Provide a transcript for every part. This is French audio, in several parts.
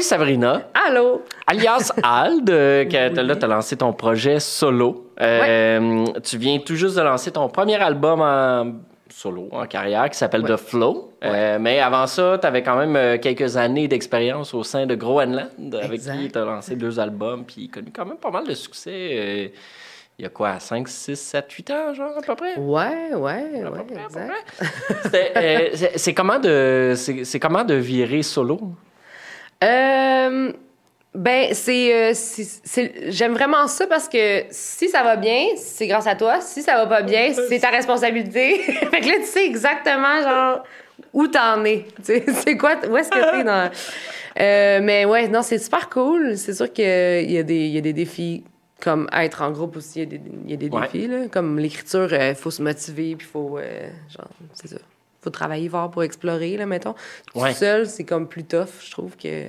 Salut Sabrina. Allô. Alias Ald, euh, que là, tu as lancé ton projet solo. Euh, Tu viens tout juste de lancer ton premier album en solo, en carrière, qui s'appelle The Flow. Euh, mais avant ça, tu avais quand même euh, quelques années d'expérience au sein de Groenland, avec Exact. qui tu as lancé deux albums, puis connu quand même pas mal de succès. il y a quoi, 5, 6, 7, 8 ans, genre, à peu près? Ouais, ouais, À ouais, peu près. C'est- comment de comment de virer solo? Euh, ben, c'est, euh, c'est- j'aime vraiment ça parce que si ça va bien, c'est grâce à toi. Si ça va pas bien, c'est ta responsabilité. fait que là, tu sais exactement, genre, où t'en es. C'est quoi, où est-ce que t'es dans. Euh, mais ouais, non, c'est super cool. C'est sûr qu'il y, a des- il y a des défis. Comme être en groupe aussi, il y a des, il y a des Ouais. défis. Là. Comme l'écriture, il faut se motiver, puis il faut. euh, genre, c'est ça. Faut travailler fort pour explorer, là, mettons. Tout Ouais. seul, c'est comme plus tough, je trouve, que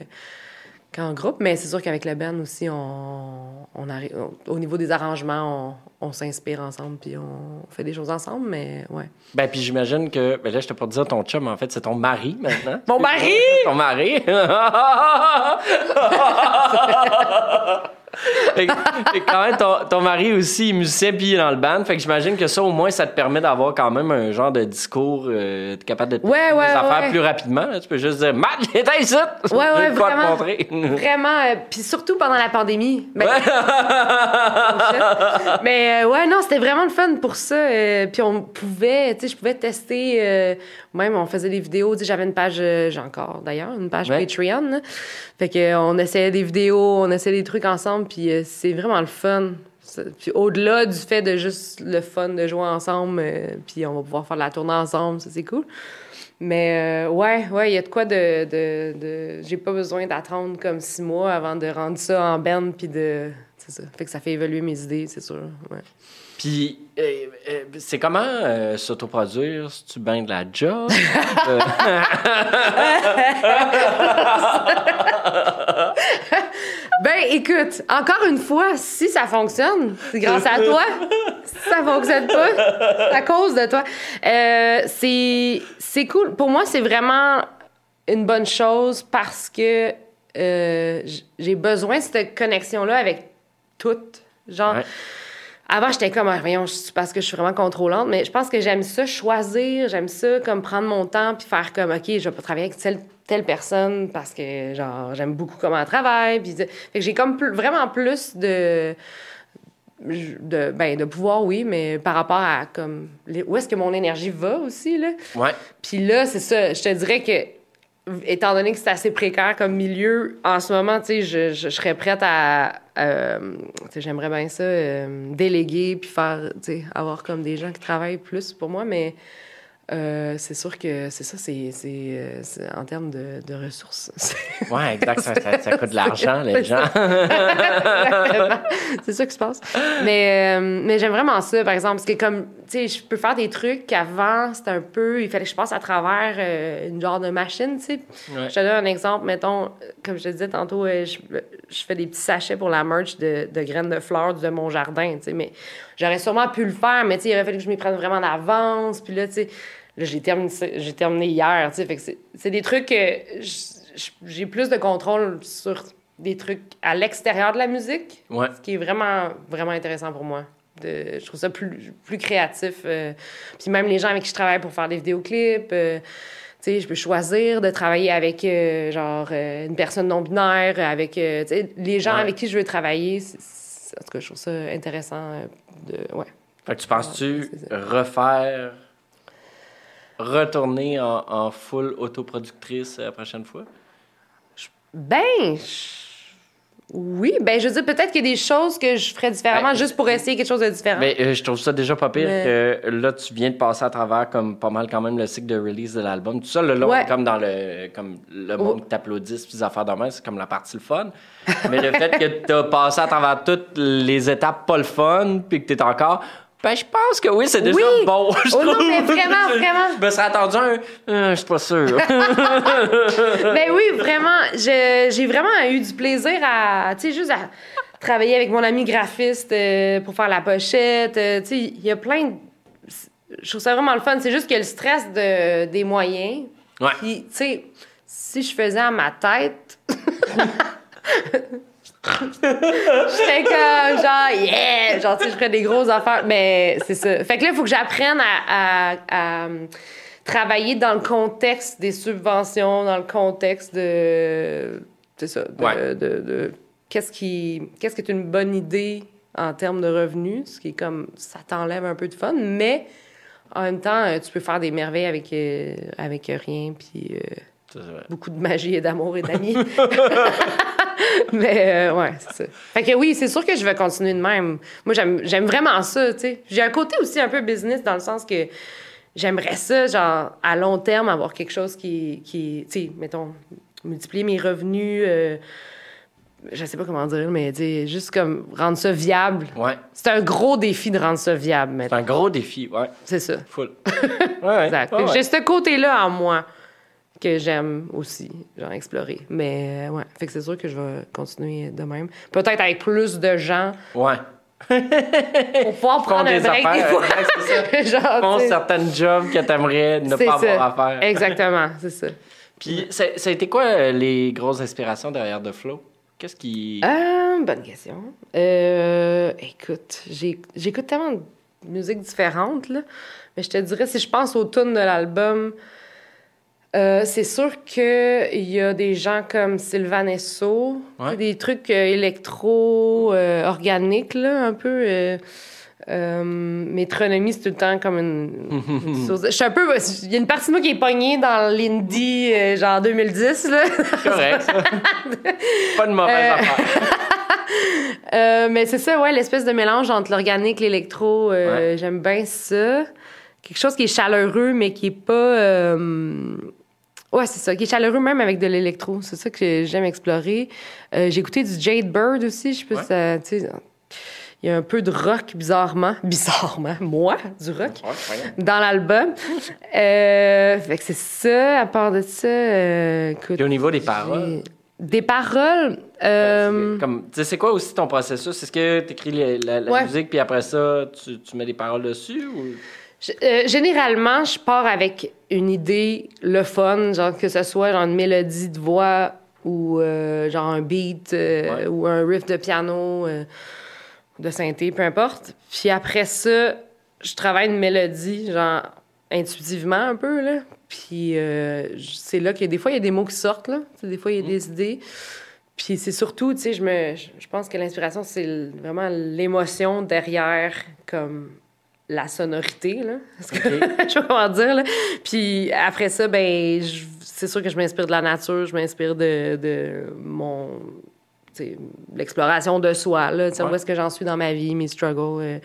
qu'en groupe. Mais c'est sûr qu'avec la band aussi, on, on arrive, on- au niveau des arrangements, on, on s'inspire ensemble, puis on fait des choses ensemble, mais ouais. Ben, puis j'imagine que. Ben là, je t'ai pas dire ton chum, en fait, c'est ton mari maintenant. Mon mari! ton mari! Fait que- quand même, ton, ton mari aussi est musicien puis il est dans le band. Fait que j'imagine que ça, au moins, ça te permet d'avoir quand même un genre de discours, euh, capable de te Ouais, des ouais, affaires ouais. plus rapidement. là. Tu peux juste dire, Matt, il était ici! Ouais, ouais, vraiment. montrer. Vraiment, euh, puis surtout pendant la pandémie. Ben. Mais euh, ouais, non, c'était vraiment le fun pour ça. euh, puis on pouvait, tu sais, je pouvais tester. Même, on faisait des vidéos. J'avais une page, euh, j'ai encore d'ailleurs, une page Ouais. Patreon. là. Fait que euh, on essayait des vidéos, on essayait des trucs ensemble, puis euh, c'est vraiment le fun. Puis au-delà du fait de juste le fun de jouer ensemble, euh, puis on va pouvoir faire la tournée ensemble, ça c'est cool. Mais euh, ouais, ouais, il y a de quoi de. de, de- J'ai pas besoin d'attendre comme six mois avant de rendre ça en band, puis de. C'est ça. Fait que ça fait évoluer mes idées, c'est sûr. Ouais. Puis, euh, euh, c'est comment euh, s'autoproduire? Si tu bain de la job? Euh, Ben, écoute, encore une fois, si ça fonctionne, c'est grâce à toi. si ça fonctionne pas, c'est à cause de toi. Euh, c'est, c'est cool. Pour moi, c'est vraiment une bonne chose parce que euh, j'ai besoin de cette connexion-là avec toutes. Genre, Ouais. Avant, j'étais comme, ah, voyons, parce que je suis vraiment contrôlante, mais je pense que j'aime ça choisir, j'aime ça comme prendre mon temps puis faire comme, OK, je vais pas travailler avec telle, telle personne parce que, genre, j'aime beaucoup comment elle travaille. Puis, fait que j'ai comme plus- vraiment plus de, de, ben, de pouvoir, oui, mais par rapport à, comme, les- où est-ce que mon énergie va aussi, là. ouais. Puis là, c'est ça. Je te dirais que, étant donné que c'est assez précaire comme milieu, en ce moment, tu sais, je, serais prête à. euh, j'aimerais bien ça, euh, déléguer, puis faire, tu sais, avoir comme des gens qui travaillent plus pour moi, mais. Euh, c'est sûr que c'est ça, c'est c'est, euh, en termes de, de ressources. Ouais, exact. Ça, ça- ça coûte de l'argent, les gens. C'est ça qui se passe. Mais, euh, mais j'aime vraiment ça, par exemple, parce que comme, tu sais, je peux faire des trucs qu'avant, c'était un peu, il fallait que je passe à travers euh, une genre de machine, tu sais. Ouais. Je te donne un exemple, mettons, comme je te disais tantôt, je, je fais des petits sachets pour la merch de, de graines de fleurs de mon jardin, tu sais, mais j'aurais sûrement pu le faire, mais tu sais, il aurait fallu que je m'y prenne vraiment d'avance, puis là, tu sais, j'ai terminé, j'ai terminé hier, tu sais, c'est c'est des trucs que j'ai plus de contrôle sur des trucs à l'extérieur de la musique, Ouais. ce qui est vraiment, vraiment intéressant pour moi. De, je trouve ça plus, plus créatif. euh, puis même les gens avec qui je travaille pour faire des vidéoclips, euh, tu sais, je peux choisir de travailler avec, euh, genre, euh, une personne non-binaire, avec, euh, tu sais, les gens Ouais. avec qui je veux travailler. en tout cas, je trouve ça intéressant de, ouais. Fait que tu penses-tu refaire, retourner en, en full autoproductrice la prochaine fois? Ben, je- oui, ben, je veux dire, peut-être qu'il y a des choses que je ferais différemment Ben, juste pour essayer quelque chose de différent. Mais euh, je trouve ça déjà pas pire Mais- que là, tu viens de passer à travers comme pas mal quand même le cycle de release de l'album. Tout ça, le long, Ouais. comme dans le comme le Oh. monde qui t'applaudisse, puis des affaires de même, c'est comme la partie le fun. Mais le fait que tu as passé à travers toutes les étapes pas le fun, puis que tu es encore. Ben, je pense que oui, c'est déjà Oui. bon. je Oh non, trouve. mais vraiment, vraiment. Je me serais attendu un. Euh, je suis pas sûr. Ben oui, vraiment. J'ai vraiment eu du plaisir à, tu sais, juste à travailler avec mon ami graphiste euh, pour faire la pochette. euh, tu sais, il y a plein de... Je trouve ça vraiment le fun. C'est juste que le stress de, des moyens. Ouais. Puis, tu sais, si je faisais à ma tête, J'étais comme, genre, yeah! Genre, tu sais, je ferais des grosses affaires. Mais c'est ça. Fait que là, il faut que j'apprenne à, à, à, travailler dans le contexte des subventions, dans le contexte de. C'est ça. De, Ouais. de, de- qu'est-ce qui, qu'est-ce qui est une bonne idée en termes de revenus, ce qui est comme. Ça t'enlève un peu de fun, mais en même temps, euh, tu peux faire des merveilles avec, euh, avec rien, puis. euh, beaucoup de magie et d'amour et d'amis. Mais euh, ouais, c'est ça. Fait que oui, c'est sûr que je vais continuer de même. Moi, j'aime vraiment ça, tu sais. J'ai un côté aussi un peu business dans le sens que j'aimerais ça, genre, à long terme, avoir quelque chose qui, qui tu sais, mettons, multiplier mes revenus, euh, je sais pas comment dire, mais juste comme rendre ça viable. Ouais. C'est un gros défi de rendre ça viable, C'est maintenant. un gros défi, ouais. C'est ça. Full. Ouais, ouais. Exact. Ouais. J'ai ce côté-là en moi que j'aime aussi, genre explorer. Mais euh, ouais, fait que c'est sûr que je vais continuer de même. Peut-être avec plus de gens Ouais. pour pouvoir prendre un des break affaires, des fois. genre, Font certaines jobs que t'aimerais ne pas ça. avoir à faire. Exactement, c'est ça. Puis, ça, ça a été quoi euh, les grosses inspirations derrière The Flow? Qu'est-ce qui. Euh, bonne question. Euh, écoute, j'écoute tellement de musiques différentes, là. Mais je te dirais, si je pense aux tunes de l'album, euh, c'est sûr qu'il y a des gens comme Sylvain Esso, Ouais. des trucs euh, électro, euh, là, un peu. Euh, métronomie, c'est tout le temps comme une, une chose- Je suis un peu. Il y a une partie de moi qui est pognée dans l'indie, euh, genre 2010, là. correct, ça. pas de mauvaise Euh, affaire. Mais c'est ça, ouais, l'espèce de mélange entre l'organique, l'électro, euh, Ouais. j'aime bien ça. Quelque chose qui est chaleureux, mais qui est pas. Ouais, c'est ça, qui est chaleureux même avec de l'électro. C'est ça que j'aime explorer. Euh, J'ai écouté du Jade Bird aussi, je sais pas Ouais. si ça. Tu sais, il y a un peu de rock bizarrement. Bizarrement, moi, du rock Ouais, dans l'album. Euh, fait que c'est ça. À part de ça, euh, écoute, Puis au niveau des paroles? Des paroles. euh, Comme, tu sais, c'est quoi aussi ton processus? Est-ce que tu écris la, la Ouais. musique, puis après ça, tu, tu mets des paroles dessus? Ou... Je- euh, généralement, je pars avec une idée, le fun, genre que ce soit genre une mélodie de voix ou euh, genre un beat euh, Ouais. ou un riff de piano, de synthé, peu importe. Puis après ça, je travaille une mélodie, genre intuitivement un peu, là. Puis c'est là que des fois, il y a des mots qui sortent, là. Des fois, il y a des idées. Puis c'est surtout, tu sais, je me, je pense que l'inspiration, c'est vraiment l'émotion derrière, comme la sonorité, là. Parce que, je sais pas comment dire, là. Puis après ça, ben, je- c'est sûr que je m'inspire de la nature, je m'inspire de, de mon, l'exploration de soi, là. Ouais. où est-ce que j'en suis dans ma vie, mes struggles. euh,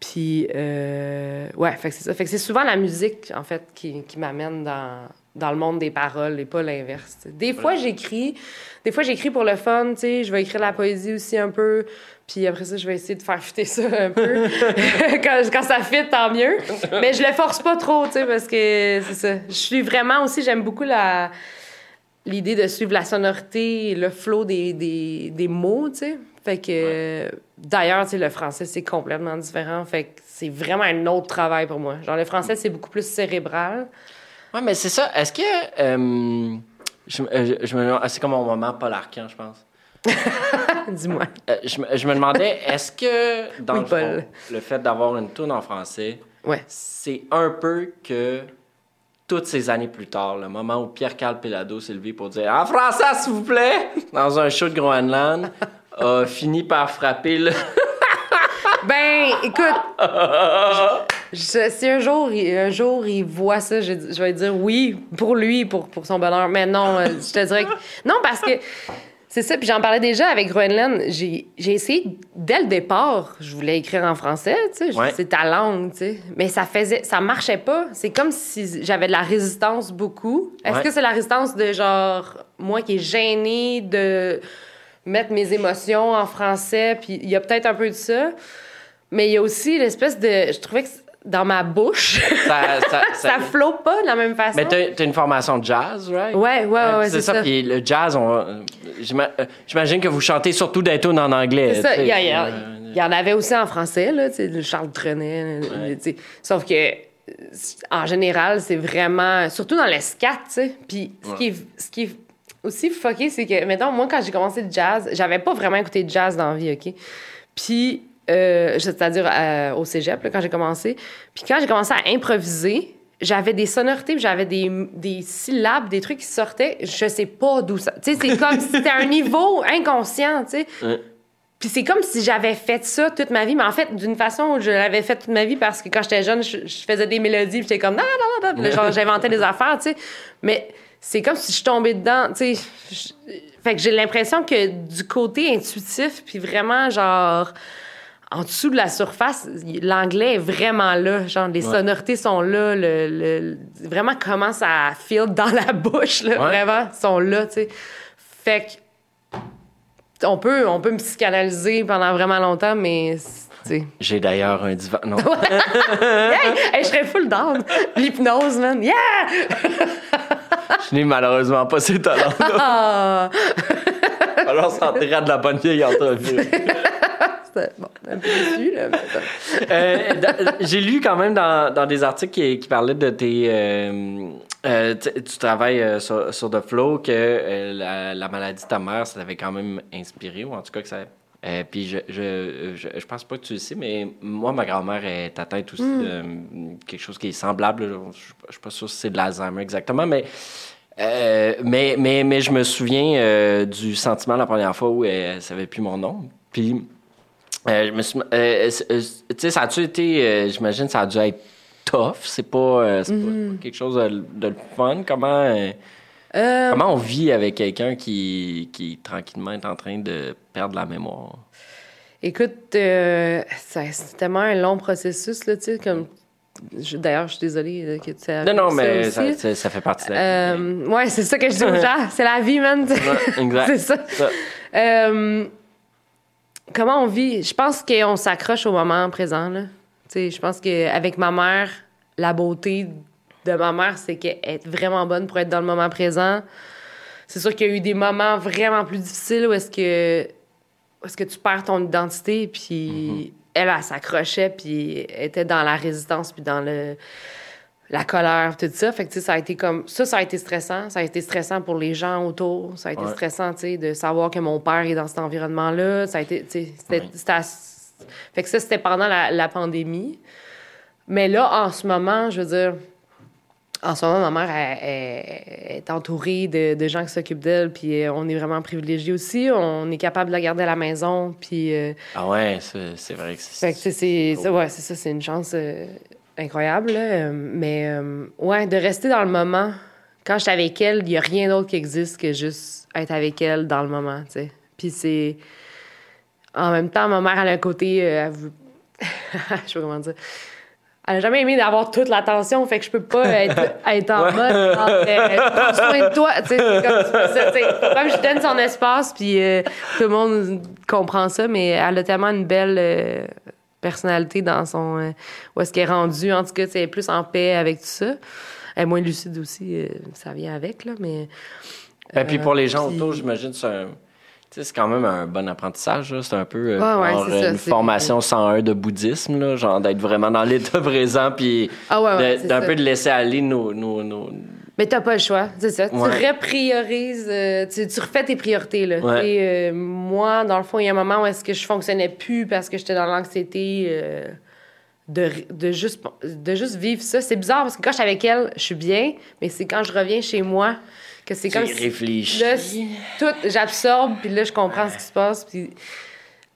puis, euh, ouais, fait que c'est ça. Fait que c'est souvent la musique, en fait, qui, qui m'amène dans, dans le monde des paroles et pas l'inverse. Des fois, j'écris. Des fois, j'écris pour le fun, tu sais. Je vais écrire la poésie aussi un peu. Puis après ça, je vais essayer de faire fitter ça un peu. quand, quand ça fit, tant mieux. Mais je le force pas trop, tu sais, parce que c'est ça. Je suis vraiment aussi, j'aime beaucoup la l'idée de suivre la sonorité le flow des, des, des mots, tu sais. Fait que, d'ailleurs, tu sais, le français, c'est complètement différent. Fait que c'est vraiment un autre travail pour moi. Genre, le français, c'est beaucoup plus cérébral. Ouais, mais c'est ça. Est-ce que. euh, je, euh, je- je me demande- c'est comme mon moment Paul Arcand, je pense. Dis-moi. Euh, je, me- je me demandais, est-ce que dans Oui, le, fond, le fait d'avoir une tune en français, Ouais. c'est un peu que toutes ces années plus tard, le moment où Pierre-Carl Pelado s'est levé pour dire En français, s'il vous plaît, dans un show de Groenland, a fini par frapper le. Ben, écoute, je- si un jour, il, un jour il voit ça, je, je vais dire oui pour lui, pour, pour son bonheur. Mais non, euh, je te dirais que. Non, parce que c'est ça. Puis j'en parlais déjà avec Groenland. J'ai j'ai essayé, dès le départ, je voulais écrire en français, tu sais. Ouais. C'est ta langue, tu sais. Mais ça faisait. Ça marchait pas. C'est comme si j'avais de la résistance beaucoup. Est-ce Ouais. que c'est la résistance de genre, moi qui est gênée de mettre mes émotions en français? Puis il y a peut-être un peu de ça. Mais il y a aussi l'espèce de. Je trouvais que dans ma bouche, Ça, ça- ça- ça flot pas de la même façon. Mais t'as une formation de jazz, right? Ouais, ouais, ouais, ouais, c'est ça. Puis le jazz, on, euh, euh, j'imagine que vous chantez surtout des tunes en anglais. C'est ça. Il y, a- il y a- Euh, il y en avait aussi en français, là, tu sais, le Charles Trenet. Ouais. tu sais. Sauf que, euh, en général, c'est vraiment. Surtout dans le scat, tu sais. Puis ce, qui est, ce qui est aussi fucké, c'est que, mettons, moi, quand j'ai commencé le jazz, j'avais pas vraiment écouté de jazz dans la vie, OK? Puis, euh, c'est-à-dire euh, au cégep, là, quand j'ai commencé. Puis quand j'ai commencé à improviser, j'avais des sonorités, puis j'avais des, des syllabes, des trucs qui sortaient, je sais pas d'où ça... Tu sais, c'est comme si c'était un niveau inconscient, tu sais. Ouais. Puis c'est comme si j'avais fait ça toute ma vie, mais en fait, d'une façon, je l'avais fait toute ma vie parce que quand j'étais jeune, je, je faisais des mélodies, puis j'étais comme, non, non, non, j'inventais des affaires, tu sais. Mais c'est comme si je tombais dedans, tu sais. Je- Fait que j'ai l'impression que du côté intuitif, puis vraiment, genre, en dessous de la surface, l'anglais est vraiment là. Genre, les Ouais. sonorités sont là, le, le- vraiment comment ça feel dans la bouche, là, Ouais. vraiment, sont là, tu sais. Fait que on peut, on peut me psychanalyser pendant vraiment longtemps, mais tu sais. J'ai d'ailleurs un divan. Non? Hey, hey, je serais full down. L'hypnose, man. Yeah! Je n'ai malheureusement pas ces talents-là. Ah! Alors, ça de la bonne vieille entrevue. C'était- Bon, un peu déçu, là. mais- Euh, J'ai lu quand même dans, dans des articles qui, qui parlaient de tes. euh, euh, tu travailles sur, sur The Flow, que la, la maladie de ta mère, ça t'avait quand même inspiré, ou en tout cas que ça. Puis je, je, je, je pense pas que tu le sais, mais moi, ma grand-mère est atteinte aussi de quelque chose qui est semblable. Je, suis pas sûr si c'est de l'Alzheimer exactement, mais, euh, mais, mais, mais je me souviens euh, du sentiment la première fois où elle savait plus mon nom. Puis euh, je me suis, euh, euh, tu sais, ça a-tu été, euh, j'imagine, ça a dû être tough. C'est pas, c'est pas quelque chose de, fun. Comment, comment on vit avec quelqu'un qui, qui tranquillement est en train de perdre la mémoire? Écoute, ça- c'est tellement un long processus, là, tu sais, comme... D'ailleurs, je suis désolée que tu aies Non, non, mais ça ça, aussi. ça- ça fait partie de la vie. Euh, ouais, c'est ça que je dis aux gens. C'est la vie, man. Ouais, exact. c'est ça. Ça. Euh, comment on vit? Je pense qu'on s'accroche au moment présent. Je pense qu'avec ma mère, la beauté de ma mère, c'est qu'elle est vraiment bonne pour être dans le moment présent. C'est sûr qu'il y a eu des moments vraiment plus difficiles où est-ce que, où est-ce que tu perds ton identité, puis elle, elle s'accrochait, puis elle était dans la résistance, puis dans le la colère, tout ça. Fait que, ça a été comme... Ça, ça a été stressant. Ça a été stressant pour les gens autour. Ça a été Ouais. stressant, tu sais, de savoir que mon père est dans cet environnement-là. Ça a été, c'était... Ouais. Fait que ça, c'était pendant la, la pandémie. Mais là, en ce moment, je veux dire... En ce moment, ma mère elle- elle est entourée de, de gens qui s'occupent d'elle, puis euh, on est vraiment privilégiés aussi. On est capable de la garder à la maison, puis... euh, Ah ouais, c'est c'est vrai que c'est. fait que c'est- ça, ouais, c'est ça, c'est une chance euh, incroyable. là. Euh, mais euh, ouais, de rester dans le moment. Quand je suis avec elle, il n'y a rien d'autre qui existe que juste être avec elle dans le moment, tu sais. Puis c'est. En même temps, ma mère, elle a un côté. euh, elle veut- je sais pas comment dire. Elle n'a jamais aimé d'avoir toute l'attention, fait que je peux pas être, être en mode euh, prends soin de toi. tu sais, c'est comme, comme je donne son espace, puis euh, tout le monde comprend ça, mais elle a tellement une belle personnalité dans son. euh, où est-ce qu'elle est rendue. En tout cas, elle est plus en paix avec tout ça. Elle est moins lucide aussi, euh, ça vient avec, là, mais. Ben, puis pour les gens puis- autour, j'imagine, c'est un. c'est quand même un bon apprentissage. C'est un peu euh, Ouais, ouais, genre, c'est ça, une formation 101 de bouddhisme, là, genre d'être vraiment dans l'état présent, puis Ah ouais, d'un peu de laisser aller nos. nos, nos- Mais t'as pas le choix, c'est ça. Ouais. Tu repriorises, euh, tu, tu refais tes priorités. Là. Ouais. Et, euh, moi, dans le fond, il y a un moment où est-ce que je fonctionnais plus parce que j'étais dans l'anxiété euh, de, de, juste, de juste vivre ça. C'est bizarre parce que quand je suis avec elle, je suis bien, mais c'est quand je reviens chez moi que c'est comme si réfléchis. là, tout, j'absorbe, puis là, je comprends ce qui se passe. Puis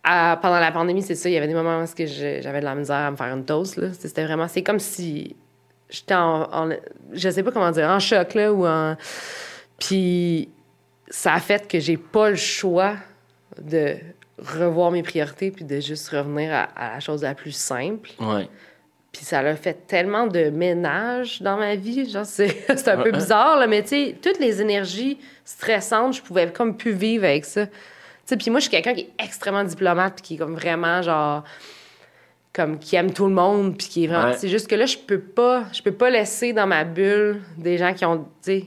à- pendant la pandémie, c'est ça, il y avait des moments où j'avais de la misère à me faire une toast. C'était vraiment, c'est comme si j'étais en, en- je sais pas comment dire, en choc, là, ou en... Puis ça a fait que j'ai pas le choix de revoir mes priorités puis de juste revenir à, à la chose la plus simple. Ouais. Puis ça l'a fait tellement de ménage dans ma vie. Genre, c'est, c'est un peu bizarre, là, mais tu sais, toutes les énergies stressantes, je pouvais comme plus vivre avec ça. Tu sais, puis moi, je suis quelqu'un qui est extrêmement diplomate, puis qui est comme vraiment, genre, comme qui aime tout le monde, puis qui est vraiment. Ouais. C'est juste que là, je peux pas, je peux pas laisser dans ma bulle des gens qui ont, tu sais.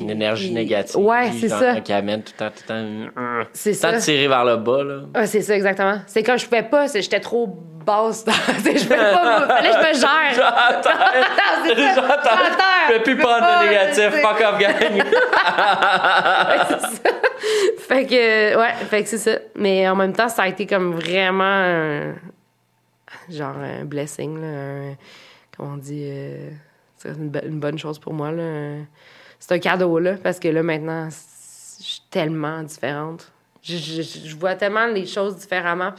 Une énergie négative. Ouais, c'est ça. Qui amène tout le temps, tout le temps. C'est ça. tirer vers le bas, là. Ouais, c'est ça, exactement. C'est quand je pouvais pas, c'est- j'étais trop basse. je peux pas. Fallait que je me gère. J'entends. J'entends. j'entends. Je peux plus prendre pas, de négatif. Fuck off, gang. c'est ça. Fait que, ouais, fait que c'est ça. Mais en même temps, ça a été comme vraiment un- genre un blessing, là. un- comment on dit, euh, c'est une, une bonne chose pour moi, là. un- C'est un cadeau, là, parce que là, maintenant, je suis tellement différente. Je, je- je- je vois tellement les choses différemment.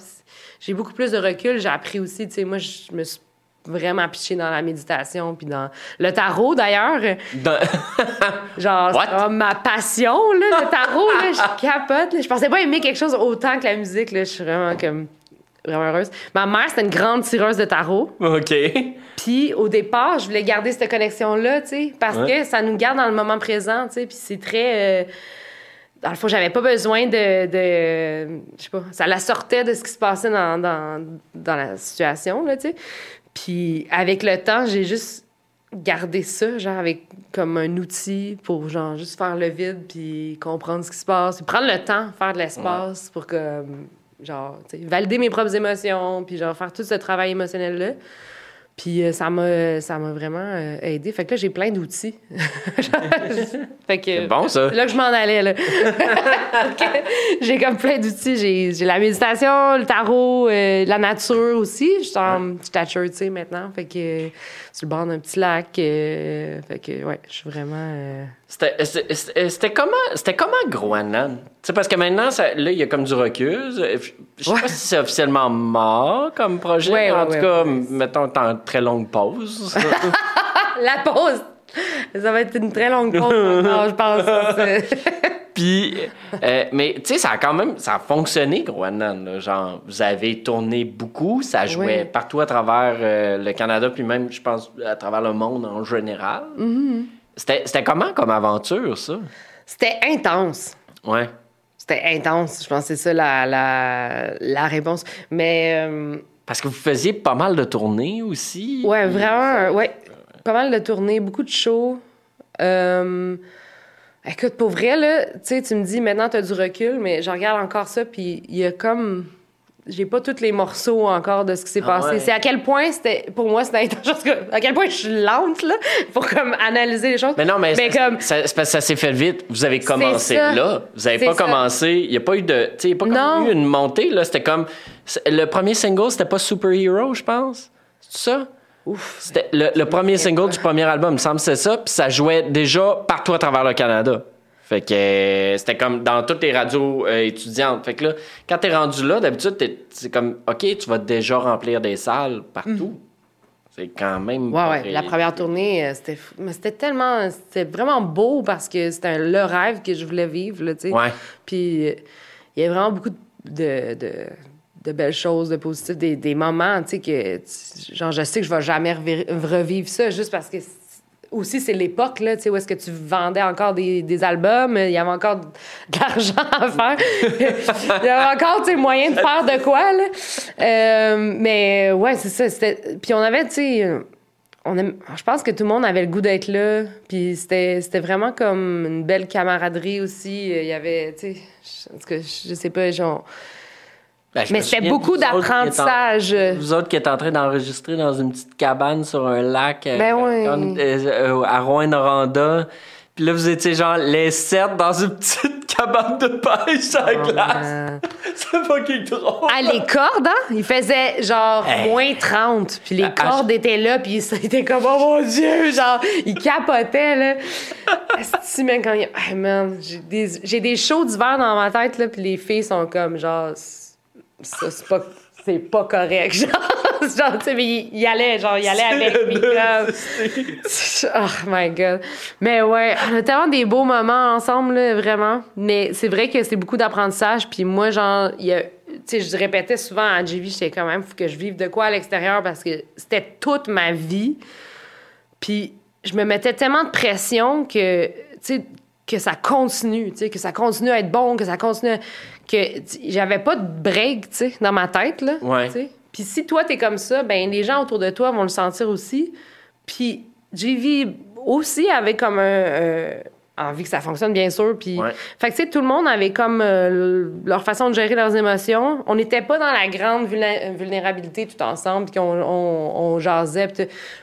J'ai beaucoup plus de recul. J'ai appris aussi, tu sais, moi, je me suis vraiment pichée dans la méditation, puis dans le tarot, d'ailleurs. Dans- Genre, ma passion, là, le tarot, là, je capote. là. Je pensais pas aimer quelque chose autant que la musique, là. Je suis vraiment comme vraiment heureuse. Ma mère, c'était une grande tireuse de tarot. OK. Puis au départ, je voulais garder cette connexion-là, tu sais, parce Ouais. que ça nous garde dans le moment présent, tu sais. Puis c'est très... euh, Dans le fond, j'avais pas besoin de, de... Je sais pas, ça la sortait de ce qui se passait dans, dans, dans la situation, là, tu sais. Puis avec le temps, j'ai juste gardé ça, genre avec comme un outil pour genre juste faire le vide puis comprendre ce qui se passe, puis prendre le temps, faire de l'espace pour que genre tu sais, valider mes propres émotions, puis genre faire tout ce travail émotionnel là. Puis euh, ça m'a ça m'a vraiment euh, aidé. Fait que là j'ai plein d'outils. fait que C'est bon, ça. là que je m'en allais, là. J'ai comme plein d'outils. J'ai, j'ai la méditation, le tarot, euh, la nature aussi. Je suis en stature, tu sais, maintenant. Fait que sur le bord d'un petit lac. fait que, ouais, je suis vraiment... C'était c'était- c'était- c'était comment, c'était comment Groenland? Sais, parce que maintenant, ça- là, il y a comme du recul. Je sais Ouais. pas si c'est officiellement mort comme projet. Ouais, mais en ouais, tout cas, mettons, t'es en très longue pause. La pause! Ça va être une très longue pause encore, je pense. Puis, euh, mais tu sais, ça a quand même, ça a fonctionné, Groenland. là. Genre, vous avez tourné beaucoup, ça jouait Oui. partout à travers euh, le Canada, puis même, je pense, à travers le monde en général. Mm-hmm. C'était C'était comment comme aventure, ça? C'était intense. Ouais. C'était intense. Je pense que c'est ça la, la, la réponse. Mais... euh, Parce que vous faisiez pas mal de tournées aussi. Ouais, vraiment, ouais. Pas mal de tournées, beaucoup de shows. Euh, écoute, pour vrai, là, tu sais, tu me dis maintenant t'as du recul, mais je regarde encore ça, puis il y a comme. J'ai pas tous les morceaux encore de ce qui s'est Ah passé. ouais. C'est à quel point c'était. Pour moi, c'était À quel point je suis lente, là, pour comme analyser les choses. Mais non, mais, Mais ça- comme. ça, c'est parce que ça s'est fait vite. Vous avez commencé là. Vous avez pas ça. commencé. Il n'y a pas eu de. Tu sais, il n'y a pas Non. eu une montée, là. C'était comme. Le premier single, c'était pas Superhero, je pense. C'est ça? Ouf. C'était le, le premier single du premier album, il me semble c'est ça. Puis ça jouait déjà partout à travers le Canada. Fait que euh, c'était comme dans toutes les radios euh, étudiantes. Fait que là, quand t'es rendu là, d'habitude, t'es- c'est comme, OK, tu vas déjà remplir des salles partout. C'est quand même. Ouais, ouais. La première tournée, euh, c'était. Mais c'était tellement. C'était vraiment beau parce que c'était le rêve que je voulais vivre, là, tu sais. Ouais. Puis il y a vraiment beaucoup de, de, de belles choses, de positifs, des, des moments, tu sais, que, genre, je sais que je vais jamais revi- revivre ça juste parce que aussi, c'est l'époque, là, tu sais, où est-ce que tu vendais encore des, des albums, il y avait encore de l'argent à faire. il y avait encore, tu sais, moyen de faire de quoi, là. Euh, mais ouais, c'est ça. c'était- Puis on avait, tu sais, on je pense que tout le monde avait le goût d'être là. Puis c'était, c'était vraiment comme une belle camaraderie aussi. Il y avait, tu sais, je- en je sais pas, genre. Ben, Mais c'était beaucoup d'apprentissage. Vous autres qui êtes en train d'enregistrer dans une petite cabane sur un lac euh, Ben euh, euh, à Rouen-Noranda. Puis là, vous étiez genre les sept dans une petite cabane de pêche à la glace. Euh, C'est fucking drôle. Ah, les cordes, hein? Il faisait genre Hey. moins 30. Puis les À- à- cordes étaient là, puis c'était comme, oh mon Dieu! Genre, ils capotaient, là. Si, man, quand il... Hey, man, j'ai des, j'ai des shows d'hiver dans ma tête, là, puis les filles sont comme, genre, ça, c'est pas, c'est pas correct. Genre, genre tu sais, mais il y allait, genre, il allait avec. comme- Oh my god. Mais ouais, on a tellement des beaux moments ensemble, là, vraiment. Mais c'est vrai que c'est beaucoup d'apprentissage. Puis moi, genre, il y a. Tu sais, je répétais souvent à JV, j'étais quand même, faut que je vive de quoi à l'extérieur parce que c'était toute ma vie. Puis je me mettais tellement de pression que, tu sais, que ça continue, tu sais, que ça continue à être bon, que ça continue à- que j'avais pas de break, tu sais, dans ma tête, là. Ouais. Puis si toi, t'es comme ça, ben les gens autour de toi vont le sentir aussi. Puis JV aussi avait comme un, un- envie que ça fonctionne, bien sûr. Puis, Ouais. fait que, tu sais, tout le monde avait comme euh, leur façon de gérer leurs émotions. On n'était pas dans la grande vulné- vulnérabilité tout ensemble, puis qu'on on, on jasait.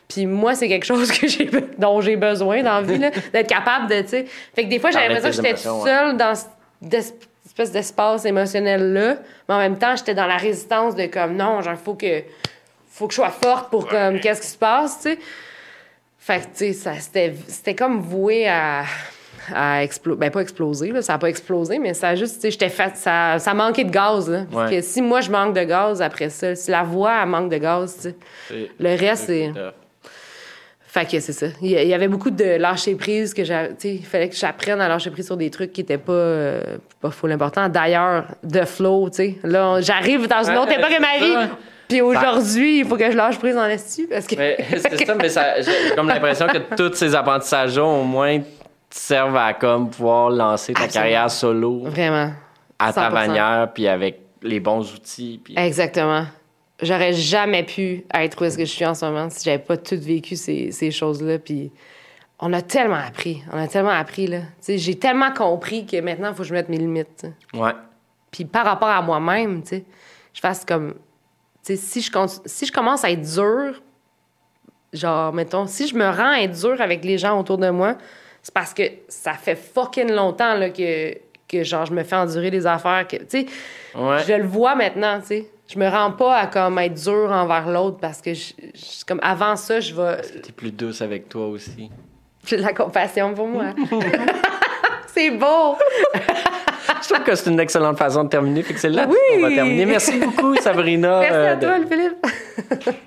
Puis, moi, c'est quelque chose que j'ai, dont j'ai besoin dans la vie, d'être capable de, tu sais. Fait que des fois, j'avais l'impression que j'étais toute seule dans cette espèce d'espace émotionnel-là. Mais en même temps, j'étais dans la résistance de comme, non, genre, faut que, faut que je sois forte pour comme, qu'est-ce qui se passe, tu sais. Fait que, tu sais, ça, c'était, c'était comme voué à, à exploser. Ben, pas exploser, là, ça a pas explosé, mais ça a juste, tu sais, j'étais fait, ça, ça manquait de gaz, là. Ouais. que si moi, je manque de gaz après ça, si la voix, elle manque de gaz, tu sais. C'est- Le reste, c'est. Fait que c'est ça. Il y avait beaucoup de lâcher prise que sais, il fallait que j'apprenne à lâcher prise sur des trucs qui étaient pas, euh, pas full importants. D'ailleurs, de flow, tu sais. Là, on- j'arrive dans une autre époque de ma vie. Puis aujourd'hui, il faut que je lâche prise en esti parce que. C'est ça, mais ça, j'ai comme l'impression que tous ces apprentissages-là, au moins, te servent à comme pouvoir lancer ta Absolument. carrière solo Vraiment. à ta 100%. manière, puis avec les bons outils. Puis... Exactement. J'aurais jamais pu être où est-ce que je suis en ce moment si j'avais pas tout vécu ces, ces choses-là. Puis on a tellement appris. On a tellement appris, là. J'ai tellement compris que maintenant, il faut que je mette mes limites. Ouais. Puis par rapport à moi-même, tu sais, je fasse comme. Tu sais, si je, si je commence à être dure, genre, mettons, si je me rends à être dure avec les gens autour de moi, c'est parce que ça fait fucking longtemps là, que, que, genre, je me fais endurer des affaires. que Tu sais, Ouais. je le vois maintenant, tu sais. Je me rends pas à comme être dure envers l'autre parce que je, je- comme avant ça, je vais T'es plus douce avec toi aussi. j'ai de la compassion pour moi. c'est beau. Je trouve que c'est une excellente façon de terminer. Fait que c'est là Oui. qu'on va terminer. Merci beaucoup, Sabrina. Merci euh, à de- toi, le Philippe.